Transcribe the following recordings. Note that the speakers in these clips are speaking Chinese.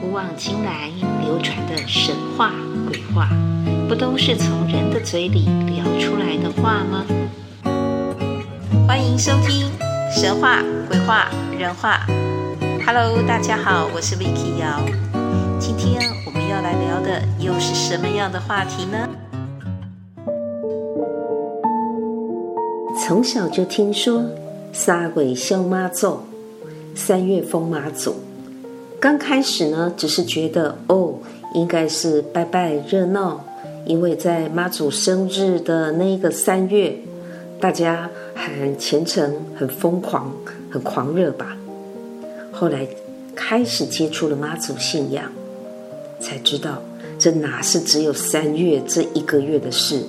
古往今来流传的神话鬼话，不都是从人的嘴里聊出来的话吗？欢迎收听神话鬼话人话。Hello，大家好，我是 Vicky 瑶。今天我们要来聊的又是什么样的话题呢？从小就听说三月烧妈祖，三月封妈祖。刚开始呢，只是觉得哦，应该是拜拜热闹，因为在妈祖生日的那个三月，大家很虔诚、很疯狂、很狂热吧。后来开始接触了妈祖信仰，才知道这哪是只有三月这一个月的事，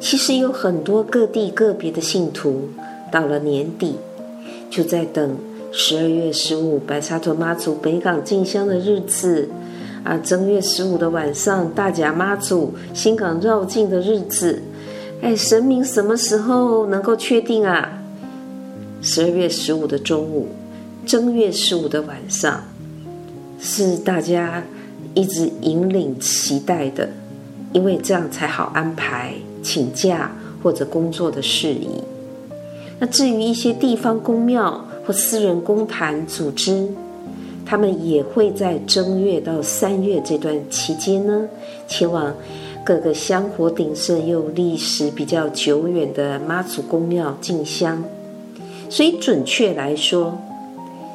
其实有很多各地个别的信徒，到了年底就在等。十二月十五，白沙屯妈祖北港进香的日子，啊，正月十五的晚上，大甲妈祖新港绕境的日子，哎，神明什么时候能够确定啊？十二月十五的中午，正月十五的晚上，是大家一直引领期待的，因为这样才好安排请假或者工作的事宜。那至于一些地方公庙，或私人公坛组织，他们也会在正月到三月这段期间呢，前往各个香火鼎盛又历史比较久远的妈祖宫庙进香。所以准确来说，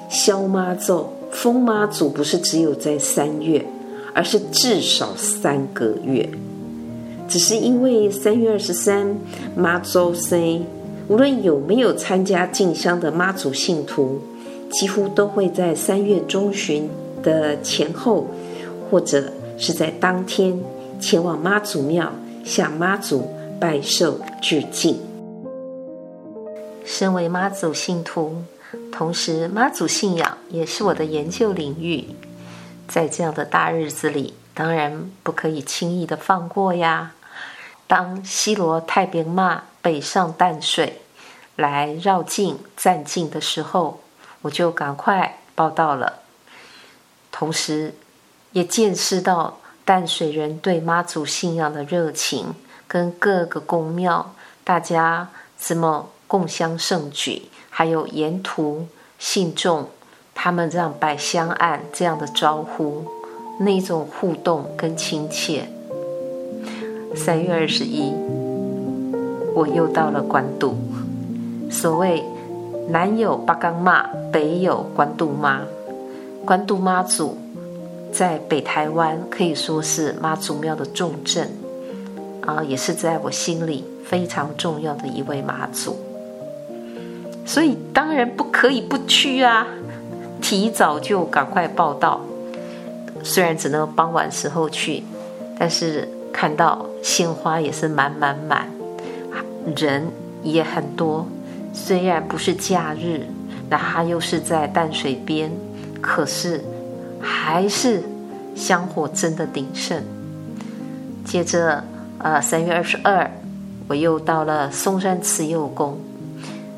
消妈祖、封妈祖不是只有在三月，而是至少三个月。只是因为三月二十三妈祖生。无论有没有参加进香的妈祖信徒，几乎都会在三月中旬的前后，或者是在当天前往妈祖庙向妈祖拜寿致敬。身为妈祖信徒，同时妈祖信仰也是我的研究领域，在这样的大日子里，当然不可以轻易的放过呀。当西罗太平妈北上淡水来绕境站境的时候，我就赶快报到了，同时也见识到淡水人对妈祖信仰的热情，跟各个宫庙大家怎么共襄盛举，还有沿途信众他们这样摆香案这样的招呼，那种互动跟亲切。三月二十一，我又到了关渡。所谓南有八刚妈，北有关渡妈。关渡妈祖在北台湾可以说是妈祖庙的重镇啊，也是在我心里非常重要的一位妈祖。所以当然不可以不去啊，提早就赶快报到。虽然只能傍晚时候去，但是。看到鲜花也是满满满，人也很多。虽然不是假日，那它又是在淡水边，可是还是香火真的鼎盛。接着，呃，三月二十二，我又到了松山慈幼宫。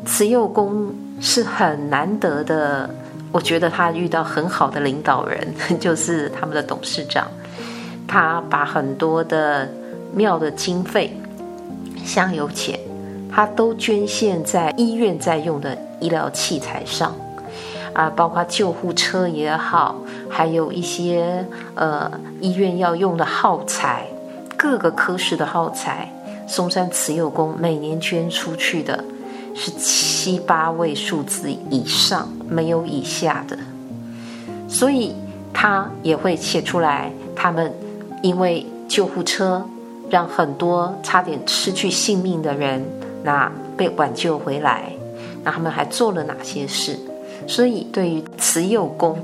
慈幼宫是很难得的，我觉得他遇到很好的领导人，就是他们的董事长。他把很多的庙的经费、香油钱，他都捐献在医院在用的医疗器材上，啊，包括救护车也好，还有一些呃医院要用的耗材，各个科室的耗材，松山慈幼宫每年捐出去的是七八位数字以上，没有以下的，所以他也会写出来他们。因为救护车让很多差点失去性命的人，那被挽救回来，那他们还做了哪些事？所以对于慈幼宫，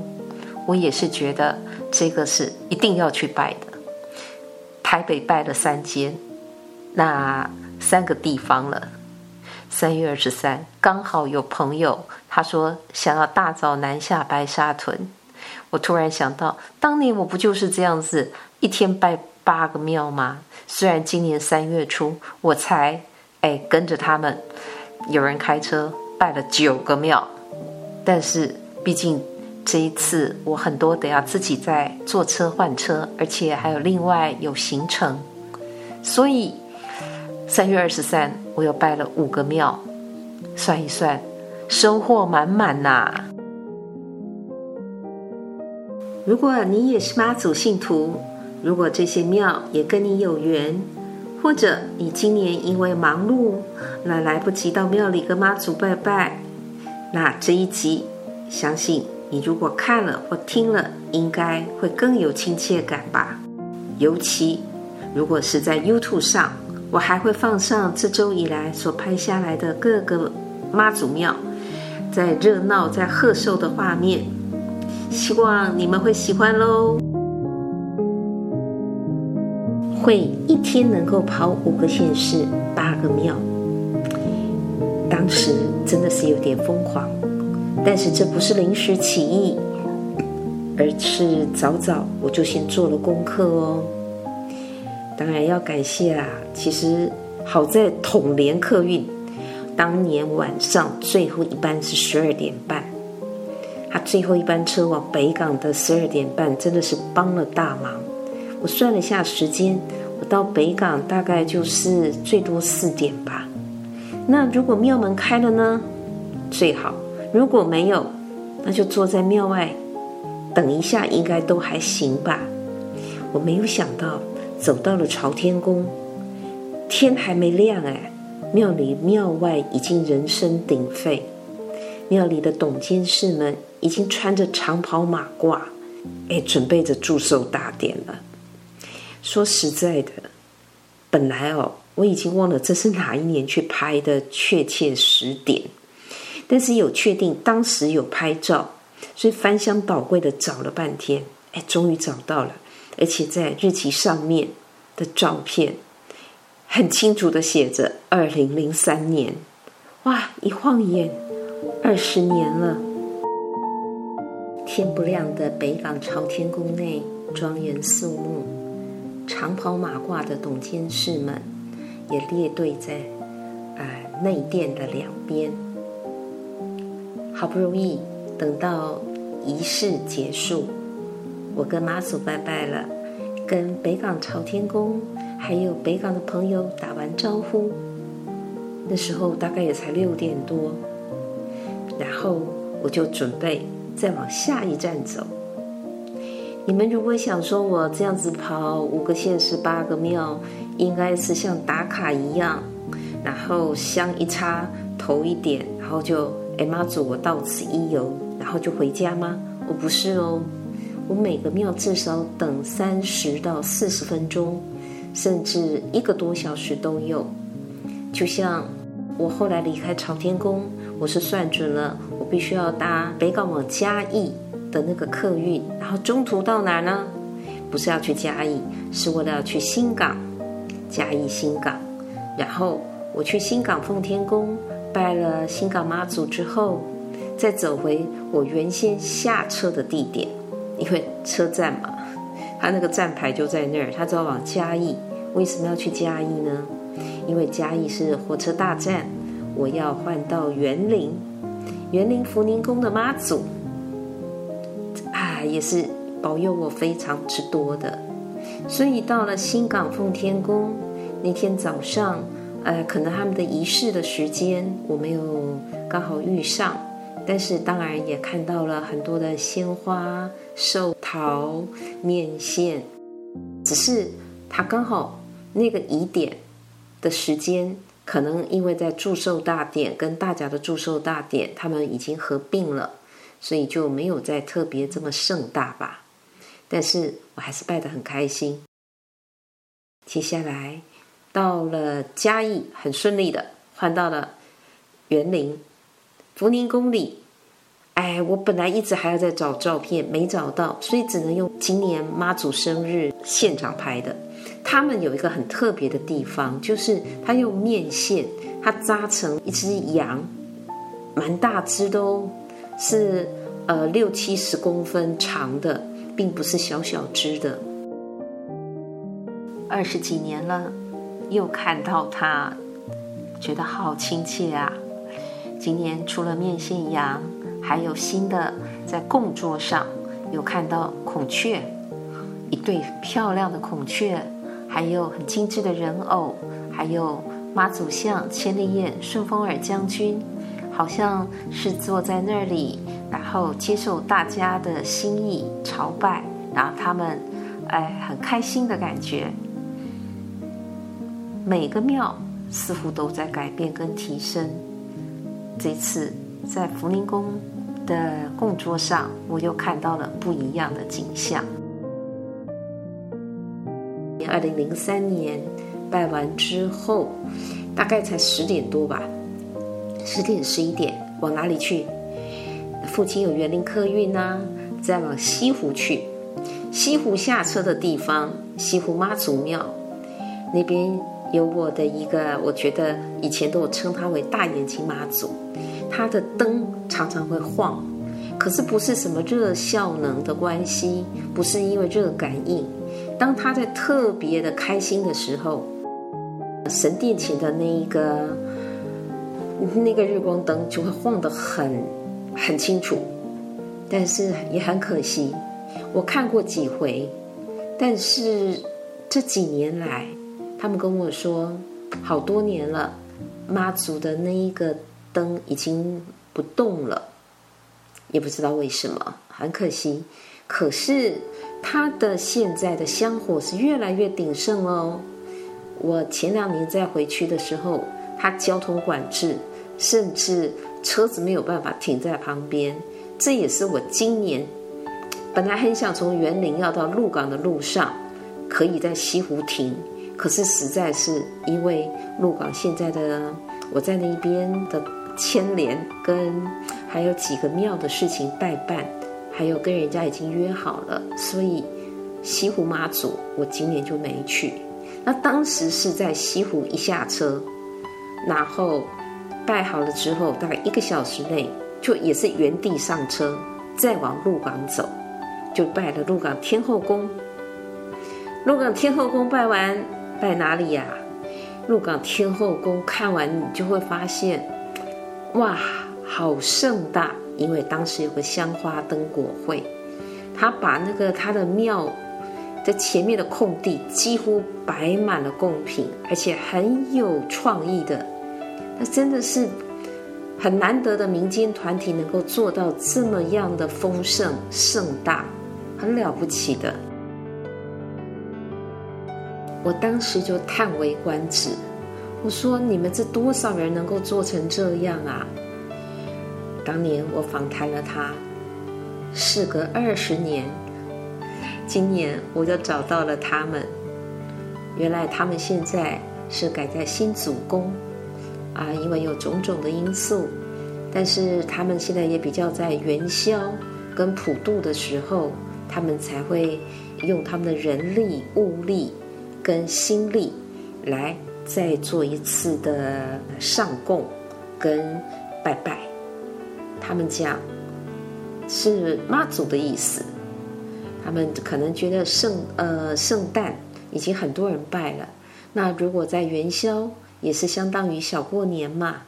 我也是觉得这个是一定要去拜的。台北拜了三间，那三个地方了。三月二十三，刚好有朋友他说想要大早南下白沙屯，我突然想到，当年我不就是这样子？一天拜八个庙吗？虽然今年三月初我才哎跟着他们，有人开车拜了九个庙，但是毕竟这一次我很多得要自己再坐车换车，而且还有另外有行程，所以三月二十三我又拜了五个庙，算一算，收获满满呐、如果你也是妈祖信徒，如果这些庙也跟你有缘，或者你今年因为忙碌，那来不及到庙里跟妈祖拜拜，那这一集，相信你如果看了或听了，应该会更有亲切感吧。尤其如果是在 YouTube 上，我还会放上这周以来所拍下来的各个妈祖庙，在热闹、在贺寿的画面，希望你们会喜欢喽。会一天能够跑五个县市、八个庙，当时真的是有点疯狂，但是这不是临时起意，而是早早我就先做了功课哦。当然要感谢啦，其实好在统联客运当年晚上最后一班是十二点半，他最后一班车往北港的十二点半真的是帮了大忙。我算了一下时间，我到北港大概就是最多四点吧。那如果庙门开了呢？最好。如果没有，那就坐在庙外等一下，应该都还行吧。我没有想到，走到了朝天宫，天还没亮哎，庙里庙外已经人声鼎沸，庙里的董监事们已经穿着长袍马褂，哎，准备着祝寿大典了。说实在的，本来哦，我已经忘了这是哪一年去拍的确切时点，但是有确定当时有拍照，所以翻箱倒柜的找了半天，哎，终于找到了，而且在日期上面的照片很清楚的写着二零零三年，哇，一晃眼二十年了。天不亮的北港朝天宫内庄严肃穆。长袍马褂的董监事们也列队在呃内殿的两边。好不容易等到仪式结束，我跟妈祖拜拜了，跟北港朝天宫还有北港的朋友打完招呼。那时候大概也才六点多，然后我就准备再往下一站走。你们如果想说我这样子跑五个县市八个庙，应该是像打卡一样，然后香一插，头一点，然后就哎妈祖我到此一游，然后就回家吗？我不是哦，我每个庙至少等三十到四十分钟，甚至一个多小时都有。就像我后来离开朝天宫，我是算准了，我必须要搭北港往嘉义。的那个客运，然后中途到哪呢？不是要去嘉义，是为了要去新港，嘉义新港。然后我去新港奉天宫拜了新港妈祖之后，再走回我原先下车的地点，因为车站嘛，他那个站牌就在那儿，他只要往嘉义。为什么要去嘉义呢？因为嘉义是火车大站，我要换到园林，园林福宁宫的妈祖。也是保佑我非常之多的，所以到了新港奉天宫那天早上，呃，可能他们的仪式的时间我没有刚好遇上，但是当然也看到了很多的鲜花、寿桃、面线，只是他刚好那个仪典的时间，可能因为在祝寿大典跟大家的祝寿大典，他们已经合并了。所以就没有再特别这么盛大吧，但是我还是拜得很开心。接下来到了嘉义，很顺利的换到了园林福宁宫里。哎，我本来一直还要再找照片，没找到，所以只能用今年妈祖生日现场拍的。他们有一个很特别的地方，就是他用面线，他扎成一只羊，蛮大只的哦。是呃六七十公分长的，并不是小小只的。二十几年了，又看到它，觉得好亲切啊！今年除了面线羊，还有新的在供桌上有看到孔雀，一对漂亮的孔雀，还有很精致的人偶，还有妈祖像、千里眼、顺风耳将军，好像是坐在那里，然后接受大家的心意朝拜，然后他们哎很开心的感觉。每个庙似乎都在改变跟提升。这次在福宁宫的供桌上，我又看到了不一样的景象。二零零三年拜完之后，大概才十点多吧，十点十一点，往哪里去？附近有园林客运啊，再往西湖去。西湖下车的地方，西湖妈祖庙那边。有我的一个，我觉得以前都称他为大眼睛妈祖，他的灯常常会晃，可是不是什么热效能的关系，不是因为热感应。当他在特别的开心的时候，神殿前的那一个那个日光灯就会晃得很很清楚，但是也很可惜，我看过几回，但是这几年来。他们跟我说，好多年了，妈祖的那一个灯已经不动了，也不知道为什么，很可惜。可是它的现在的香火是越来越鼎盛哦。我前两年再回去的时候，它交通管制，甚至车子没有办法停在旁边。这也是我今年本来很想从园林要到鹿港的路上，可以在西湖停。可是实在是因为鹿港现在的我在那一边的牵连，跟还有几个庙的事情待办，还有跟人家已经约好了，所以西湖妈祖我今年就没去。那当时是在西湖一下车，然后拜好了之后，大概一个小时内就也是原地上车，再往鹿港走，就拜了鹿港天后宫。鹿港天后宫拜完。拜哪里呀？鹿港天后宫看完，你就会发现，哇，好盛大！因为当时有个香花灯果会，他把那个他的庙在前面的空地几乎摆满了贡品，而且很有创意的。那真的是很难得的民间团体能够做到这么样的丰盛盛大，很了不起的。我当时就叹为观止，我说：“你们这多少人能够做成这样啊？”当年我访谈了他，事隔二十年，今年我就找到了他们。原来他们现在是改在新祖宫啊，因为有种种的因素，但是他们现在也比较在元宵跟普渡的时候，他们才会用他们的人力物力。跟心力来再做一次的上供跟拜拜，他们讲是妈祖的意思，他们可能觉得圣呃圣诞已经很多人拜了，那如果在元宵也是相当于小过年嘛，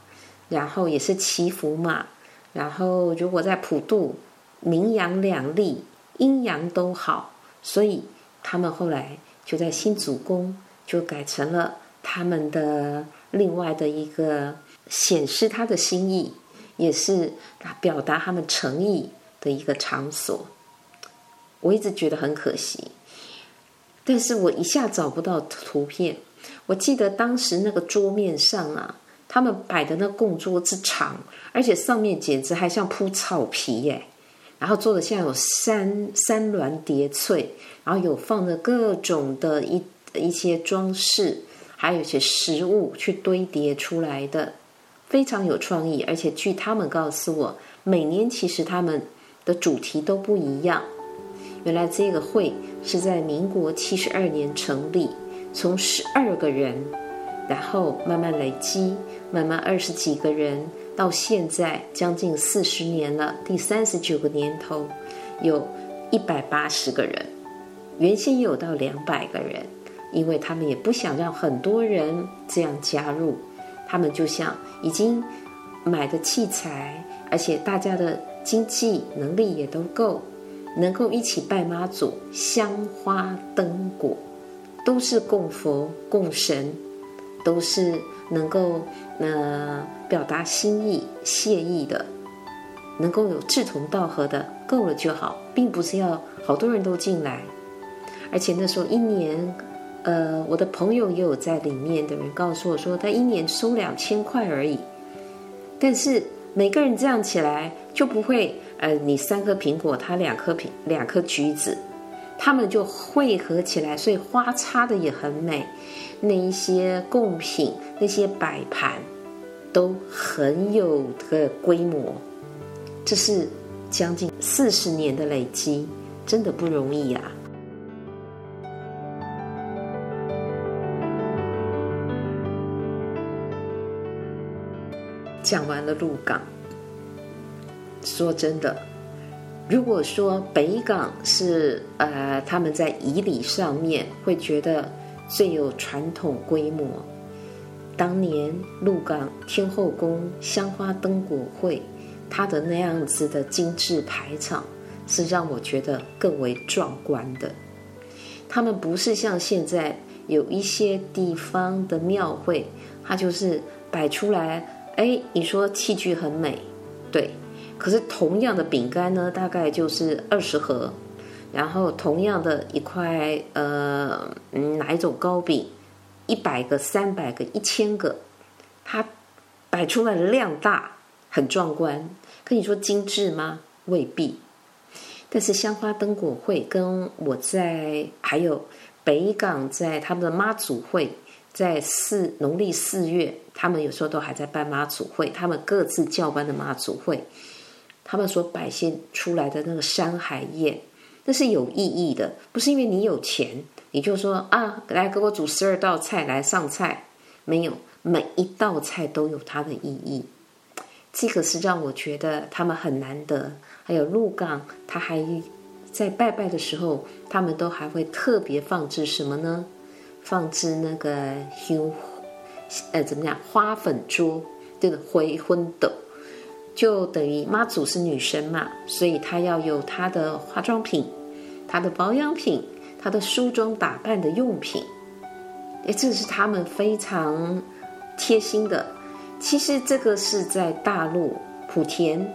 然后也是祈福嘛，然后如果在普渡，明阳两立，阴阳都好，所以他们后来。就在新祖宫，就改成了他们的另外的一个显示他的心意，也是表达他们诚意的一个场所。我一直觉得很可惜，但是我一下找不到图片。我记得当时那个桌面上啊，他们摆的那供桌之长，而且上面简直还像铺草皮耶。然后做的像有三三峦叠翠，然后有放着各种的一一些装饰，还有一些食物去堆叠出来的，非常有创意。而且据他们告诉我，每年其实他们的主题都不一样。原来这个会是在民国七十二年成立，从十二个人，然后慢慢累积，慢慢二十几个人。到现在将近四十年了，第三十九个年头，有一百八十个人，原先有到两百个人，因为他们也不想让很多人这样加入，他们就像已经买的器材，而且大家的经济能力也都够，能够一起拜妈祖，香花灯果，都是供佛供神，都是能够呃表达心意、谢意的，能够有志同道合的，够了就好，并不是要好多人都进来。而且那时候一年，呃，我的朋友也有在里面的人告诉我说，他一年收两千块而已，但是每个人这样起来就不会，呃，你三颗苹果，他两颗苹两颗橘子，他们就汇合起来，所以花插的也很美，那一些贡品，那些摆盘，都很有个规模，这是将近四十年的累积，真的不容易、啊。讲完了鹿港，说真的，如果说北港是呃他们在仪礼上面会觉得最有传统规模，当年鹿港天后宫香花灯果会，它的那样子的精致排场是让我觉得更为壮观的。他们不是像现在有一些地方的庙会，它就是摆出来。哎，你说器具很美，对，可是同样的饼干呢，大概就是二十盒，然后同样的一块呃，哪一种糕饼，一百个、三百个、一千个，它摆出来的量大，很壮观。可你说精致吗？未必。但是香花灯果会跟我在还有北港在他们的妈祖会。在四农历四月，他们有时候都还在办妈祖会，他们各自教班的妈祖会，他们所摆现出来的那个山海宴，那是有意义的，不是因为你有钱，你就说啊，来给我煮十二道菜来上菜，没有，每一道菜都有它的意义，这个是让我觉得他们很难得。还有鹿港，他还在拜拜的时候，他们都还会特别放置什么呢？放置那个香，呃，怎么样？花粉桌，这个回魂斗，就等于妈祖是女神嘛，所以她要有她的化妆品、她的保养品、她的梳妆打扮的用品。哎，这是他们非常贴心的。其实这个是在大陆莆田，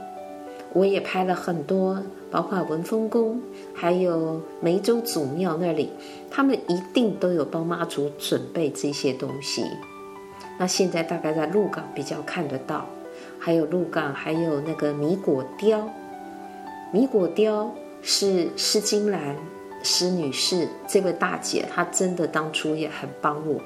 我也拍了很多。包括文峰宫，还有梅州祖庙那里，他们一定都有帮妈祖准备这些东西。那现在大概在鹿港比较看得到，还有鹿港还有那个米果雕，米果雕是施金兰施女士这位大姐，她真的当初也很帮我。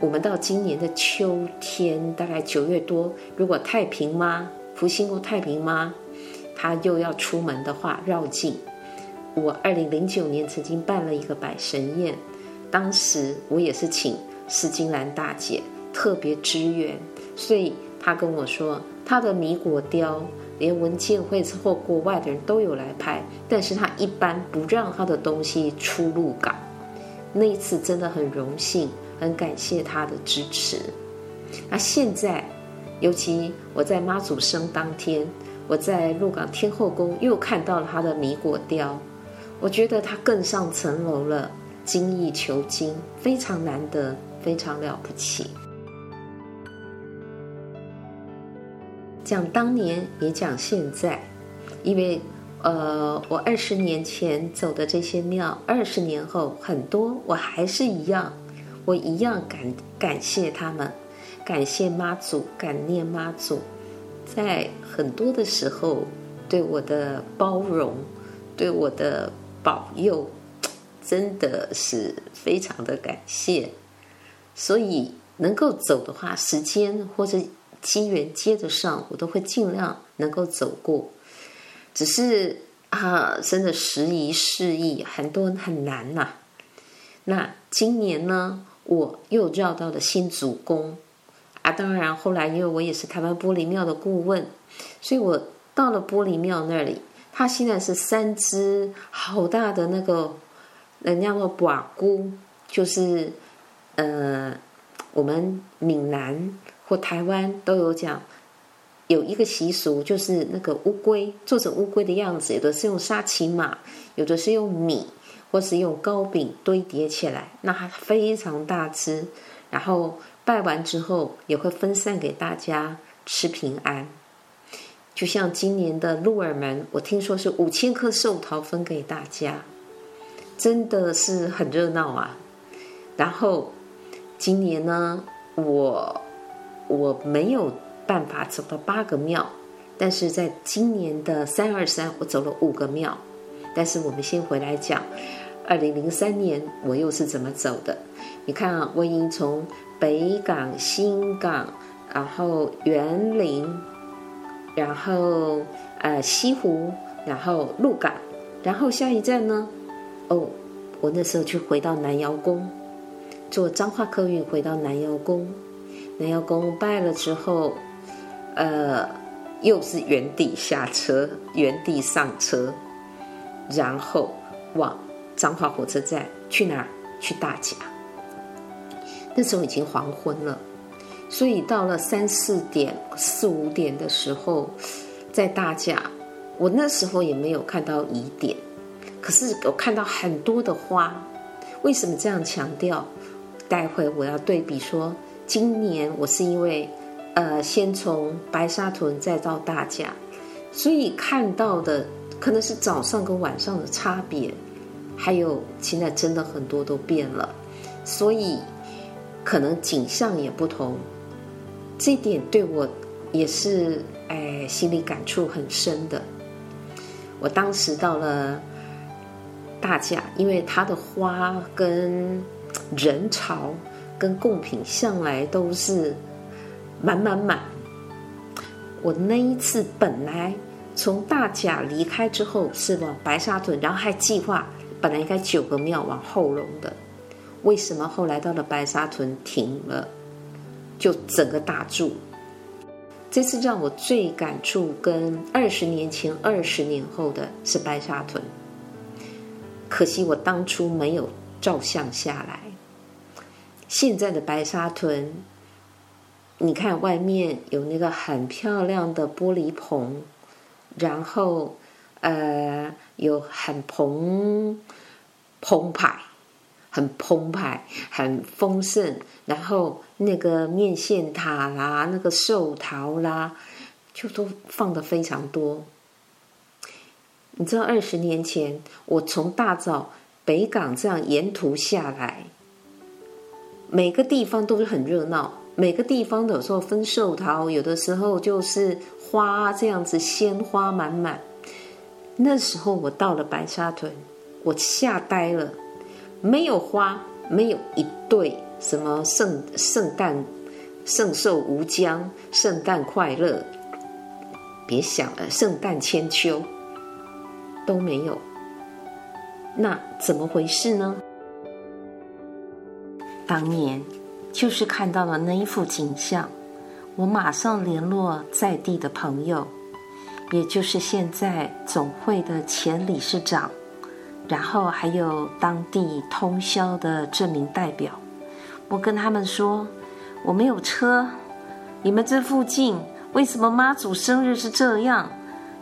我们到今年的秋天，大概九月多，如果太平妈福兴宫太平妈。她又要出门的话，绕境。我二零零九年曾经办了一个百神宴，当时我也是请施金兰大姐特别支援，所以他跟我说，他的米果雕连文建会或国外的人都有来拍，但是他一般不让他的东西出入港。那一次真的很荣幸，很感谢他的支持。那现在，尤其我在妈祖生当天。我在鹿港天后宫又看到了他的米果雕，我觉得他更上层楼了，精益求精，非常难得，非常了不起。讲当年也讲现在，因为呃，我二十年前走的这些庙，二十年后很多我还是一样，我一样感感谢他们，感谢妈祖，感念妈祖。在很多的时候，对我的包容，对我的保佑，真的是非常的感谢。所以能够走的话，时间或者机缘接得上，我都会尽量能够走过。只是啊，真的时移世易，很多人很难呐、那今年呢，我又绕到了新祖宫。啊，当然，后来因为我也是台湾玻璃庙的顾问，所以我到了玻璃庙那里，它现在是三只好大的那个，人家说寡姑，就是呃，我们闽南或台湾都有讲，有一个习俗，就是那个乌龟做成乌龟的样子，有的是用沙琪玛，有的是用米，或是用糕饼堆叠起来，那它非常大只。然后拜完之后，也会分散给大家吃平安。就像今年的鹿耳门，我听说是五千颗寿桃分给大家，真的是很热闹啊。然后今年呢，我我没有办法走到八个庙，但是在今年的三二三，我走了五个庙。但是我们先回来讲，二零零三年我又是怎么走的？你看啊，我已经从北港、新港，然后园林。然后，呃，西湖，然后鹿港，然后下一站呢？哦，我那时候就回到南瑶宫，坐彰化客运回到南瑶宫。南瑶宫拜了之后，呃，又是原地下车，原地上车，然后往彰化火车站去哪儿？去大甲。那时候已经黄昏了。所以到了三四点、四五点的时候，在大甲，我那时候也没有看到疑点，可是我看到很多的花。为什么这样强调？待会我要对比说，今年我是因为，呃，先从白沙屯再到大甲，所以看到的可能是早上跟晚上的差别，还有现在真的很多都变了，所以可能景象也不同。这点对我也是哎，心里感触很深的。我当时到了大甲，因为它的花跟人潮跟贡品向来都是满满满。我那一次本来从大甲离开之后是往白沙屯，然后还计划本来应该九个庙往后龙的，为什么后来到了白沙屯停了？就整个打住。这次让我最感触，跟二十年前、二十年后的是白沙屯。可惜我当初没有照相下来。现在的白沙屯，你看外面有那个很漂亮的玻璃棚，然后呃有很澎澎湃。很澎湃，很丰盛，然后那个面线塔啦，那个寿桃啦，就都放得非常多。你知道，二十年前我从大早北港这样沿途下来，每个地方都是很热闹，每个地方有时候分寿桃，有的时候就是花这样子，鲜花满满。那时候我到了白沙屯，我吓呆了。没有花，没有一对什么圣圣诞、圣寿无疆、圣诞快乐，别想了，圣诞千秋都没有。那怎么回事呢？当年就是看到了那一幅景象，我马上联络在地的朋友，也就是现在总会的前理事长。然后还有当地通宵的这名代表，我跟他们说，我没有车，你们这附近为什么妈祖生日是这样？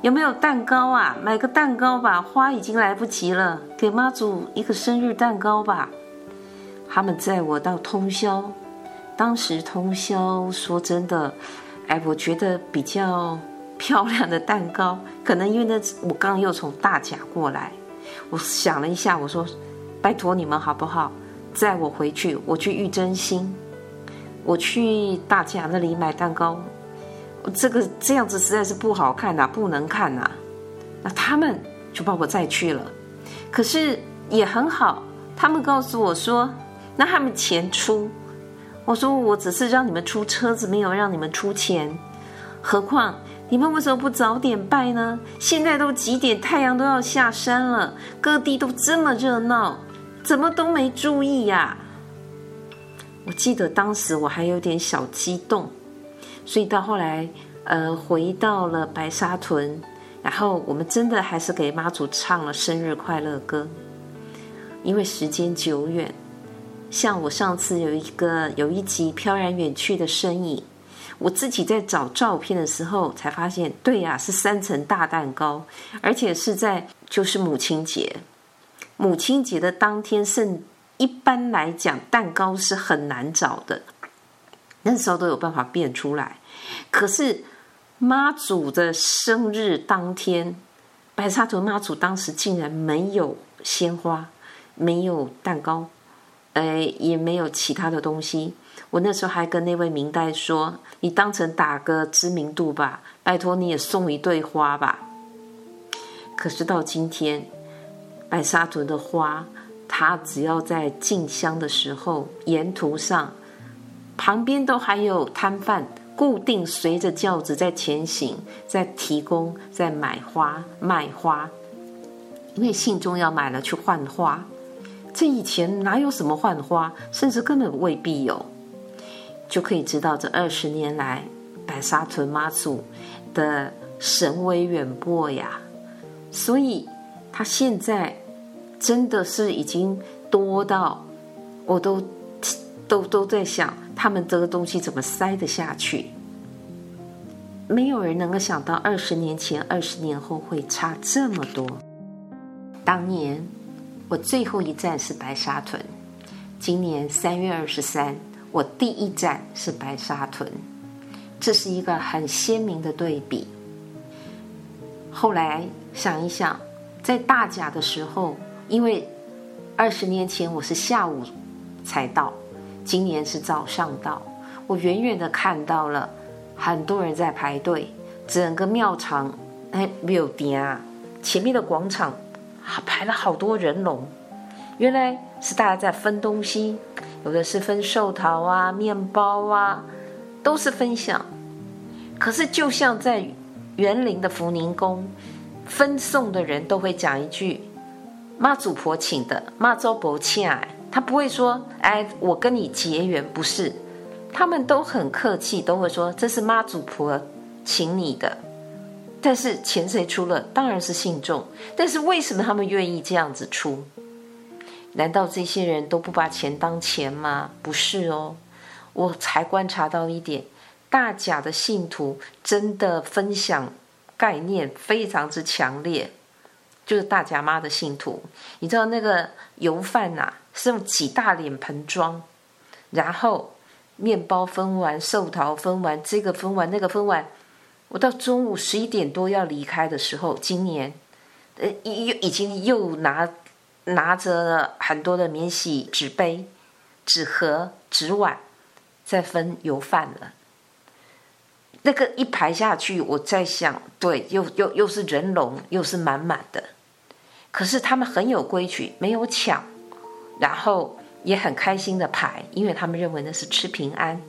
有没有蛋糕啊？买个蛋糕吧，花已经来不及了，给妈祖一个生日蛋糕吧。他们载我到通宵，当时通宵说真的，哎，我觉得比较漂亮的蛋糕，可能因为那我刚又从大甲过来。我想了一下，我说：“拜托你们好不好，载我回去。我去玉珍心，我去大甲那里买蛋糕。这个这样子实在是不好看呐，不能看呐。那他们就把我载去了。可是也很好，他们告诉我说，那他们钱出。我说我只是让你们出车子，没有让你们出钱。何况。”你们为什么不早点拜呢？现在都几点？太阳都要下山了，各地都这么热闹，怎么都没注意呀？我记得当时我还有点小激动，所以到后来，呃，回到了白沙屯，然后我们真的还是给妈祖唱了生日快乐歌。因为时间久远，像我上次有一个有一集飘然远去的身影。我自己在找照片的时候才发现，对呀，是三层大蛋糕，而且是在就是母亲节，母亲节的当天，甚一般来讲蛋糕是很难找的，那时候都有办法变出来。可是妈祖的生日当天，白沙屯妈祖当时竟然没有鲜花，没有蛋糕，哎，也没有其他的东西。我那时候还跟那位明代说：“你当成打个知名度吧，拜托你也送一对花吧。”可是到今天，白沙屯的花，它只要在进香的时候，沿途上旁边都还有摊贩，固定随着轿子在前行，在提供，在买花卖花，因为信中要买了去换花。这以前哪有什么换花，甚至根本未必有。就可以知道这二十年来白沙屯妈祖的神威远播呀，所以他现在真的是已经多到我都都都在想，他们这个东西怎么塞得下去？没有人能够想到二十年前、二十年后会差这么多。当年我最后一站是白沙屯，今年三月二十三。我第一站是白沙屯，这是一个很鲜明的对比。后来想一想，在大甲的时候，因为二十年前我是下午才到，今年是早上到，我远远的看到了很多人在排队，整个庙场哎没有点啊，前面的广场排了好多人龙，原来是大家在分东西。有的是分寿桃啊、面包啊，都是分享。可是，就像在园林的福宁宫，分送的人都会讲一句：“妈祖婆请的，妈祖婆请哎。”他不会说：“哎，我跟你结缘。”不是，他们都很客气，都会说：“这是妈祖婆请你的。”但是钱谁出了？当然是信众。但是为什么他们愿意这样子出？难道这些人都不把钱当钱吗？不是哦，我才观察到一点，大甲的信徒真的分享概念非常之强烈，就是大甲妈的信徒。你知道那个油饭呐、啊，是用几大脸盆装，然后面包分完，寿桃分完，这个分完，那个分完。我到中午十一点多要离开的时候，今年，呃，已已经又拿。拿着很多的免洗纸杯、纸盒、纸碗，在分油饭了。那个一排下去，我在想，对，又又又是人龙，又是满满的。可是他们很有规矩，没有抢，然后也很开心的排，因为他们认为那是吃平安。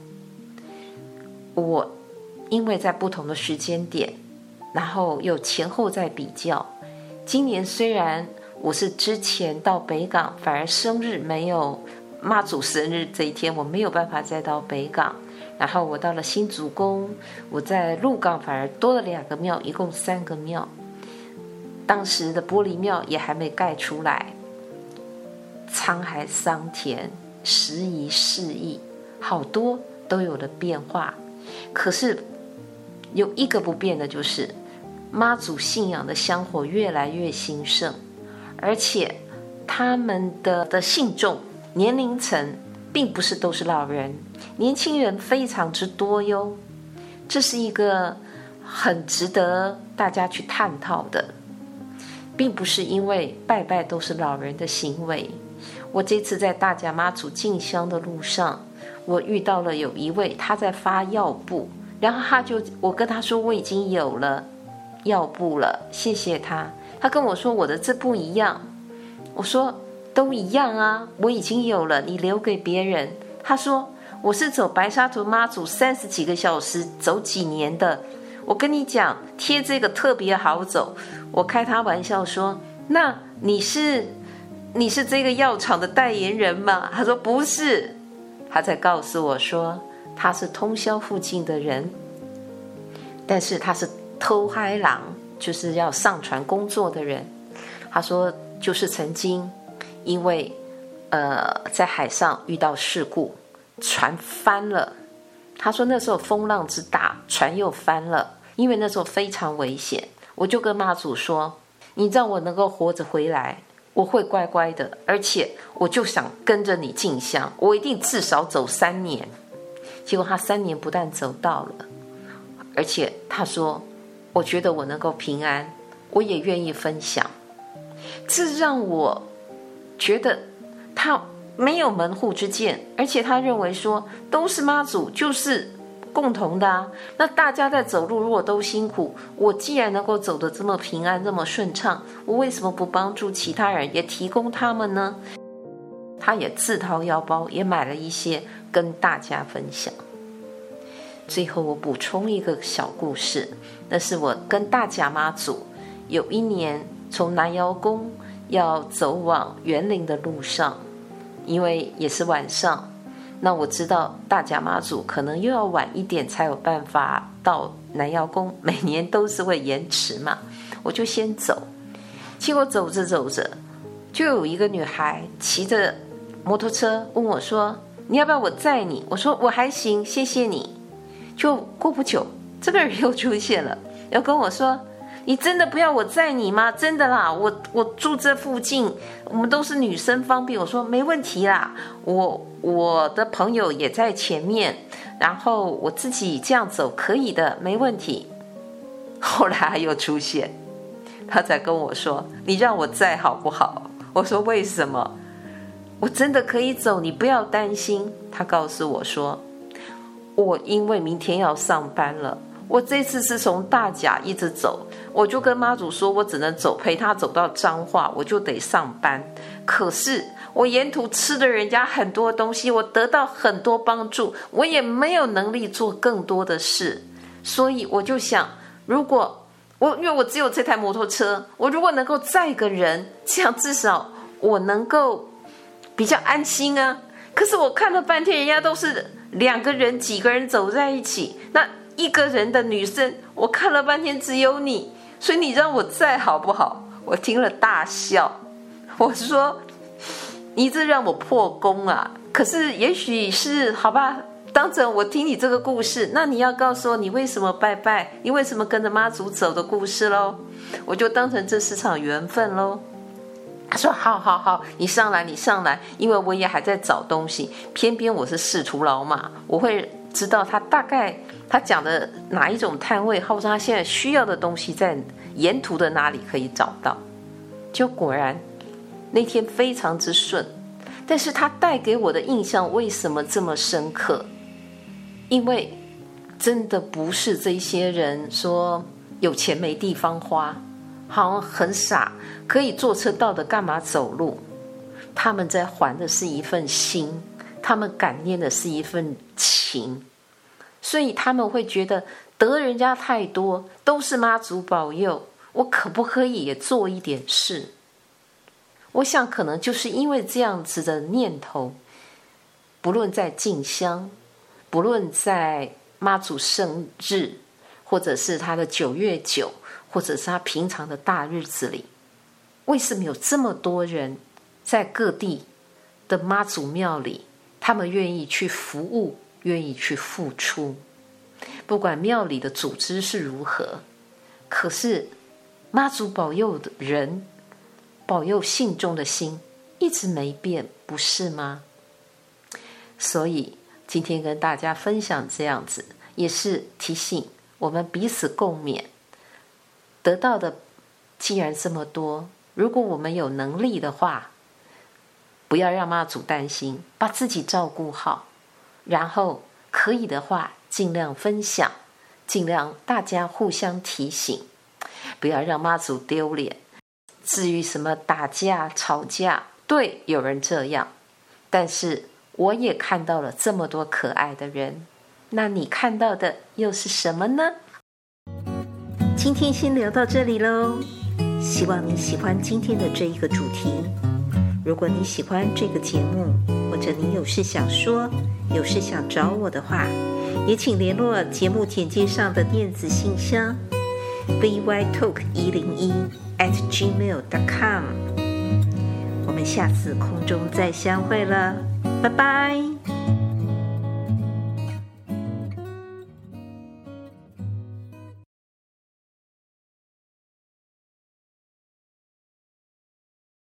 我因为在不同的时间点，然后又前后在比较，今年虽然。我是之前到北港，反而生日没有妈祖生日这一天，我没有办法再到北港。然后我到了新祖宫，我在鹿港反而多了两个庙，一共三个庙。当时的玻璃庙也还没盖出来。沧海桑田，时移世易，好多都有了变化。可是有一个不变的，就是妈祖信仰的香火越来越兴盛。而且，他们的的信众年龄层并不是都是老人，年轻人非常之多哟。这是一个很值得大家去探讨的，并不是因为拜拜都是老人的行为。我这次在大甲妈祖进香的路上，我遇到了有一位他在发药布，然后他就我跟他说我已经有了药布了，谢谢他。他跟我说：“我的这不一样。”我说：“都一样啊，我已经有了，你留给别人。”他说：“我是走白沙屯妈祖三十几个小时，走几年的。我跟你讲，贴这个特别好走。”我开他玩笑说：“那你是你是这个药厂的代言人吗？”他说：“不是。”他在告诉我说：“他是通宵附近的人，但是他是偷嗨郎。”就是要上船工作的人，他说就是曾经因为呃在海上遇到事故，船翻了，他说那时候风浪之大，船又翻了，因为那时候非常危险。我就跟妈祖说：“你让我能够活着回来，我会乖乖的，而且我就想跟着你进香，我一定至少走三年。”结果他三年不但走到了，而且他说：“我觉得我能够平安，我也愿意分享。”这让我觉得他没有门户之见，而且他认为说都是妈祖，就是。共同的啊，那大家在走路如果都辛苦，我既然能够走得这么平安、这么顺畅，我为什么不帮助其他人，也提供他们呢？他也自掏腰包，也买了一些跟大家分享。最后我补充一个小故事，那是我跟大甲妈祖有一年从南瑶宫要走往园林的路上，因为也是晚上。那我知道大甲妈祖可能又要晚一点才有办法到南瑶宫，每年都是会延迟嘛，我就先走。结果走着走着，就有一个女孩骑着摩托车问我说：“你要不要我载你？”我说：“我还行，谢谢你。”就过不久，这个人又出现了，要跟我说。你真的不要我载你吗？真的啦，我我住这附近，我们都是女生，方便。我说没问题啦，我我的朋友也在前面，然后我自己这样走可以的，没问题。后来他又出现，他才跟我说：“你让我载好不好？”我说：“为什么？我真的可以走，你不要担心。”他告诉我说：“我因为明天要上班了。”我这次是从大甲一直走，我就跟妈祖说，我只能走陪他走到彰化，我就得上班。可是我沿途吃的人家很多东西，我得到很多帮助，我也没有能力做更多的事，所以我就想，如果我因为我只有这台摩托车，我如果能够载个人，这样至少我能够比较安心啊。可是我看了半天，人家都是两个人、几个人走在一起，那。一个人的女生，我看了半天只有你，所以你让我在好不好？我听了大笑，我说你这让我破功啊！可是也许是好吧，当成我听你这个故事，那你要告诉我你为什么拜拜，你为什么跟着妈祖走的故事喽？我就当成这是场缘分喽。他说好好好，你上来你上来，因为我也还在找东西，偏偏我是仕途老马，我会知道他大概。他讲的哪一种摊位，或者他现在需要的东西，在沿途的哪里可以找到？就果然那天非常之顺，但是他带给我的印象为什么这么深刻？因为真的不是这些人说有钱没地方花，好很傻，可以坐车到的，干嘛走路？他们在还的是一份心，他们感念的是一份情。所以他们会觉得得人家太多，都是妈祖保佑，我可不可以也做一点事？我想可能就是因为这样子的念头，不论在进香，不论在妈祖生日，或者是他的九月九，或者是他平常的大日子里，为什么有这么多人在各地的妈祖庙里，他们愿意去服务？愿意去付出，不管庙里的组织是如何，可是妈祖保佑的人，保佑信众的心一直没变，不是吗？所以今天跟大家分享这样子，也是提醒我们彼此共勉。得到的既然这么多，如果我们有能力的话，不要让妈祖担心，把自己照顾好。然后可以的话，尽量分享，尽量大家互相提醒，不要让妈祖丢脸。至于什么打架、吵架，对，有人这样，但是我也看到了这么多可爱的人。那你看到的又是什么呢？今天先聊到这里喽，希望你喜欢今天的这一个主题。如果你喜欢这个节目，或者你有事想说，有事想找我的话，也请联络节目简介上的电子信箱，bytalk 一零一 at gmail dot com。我们下次空中再相会了，拜拜。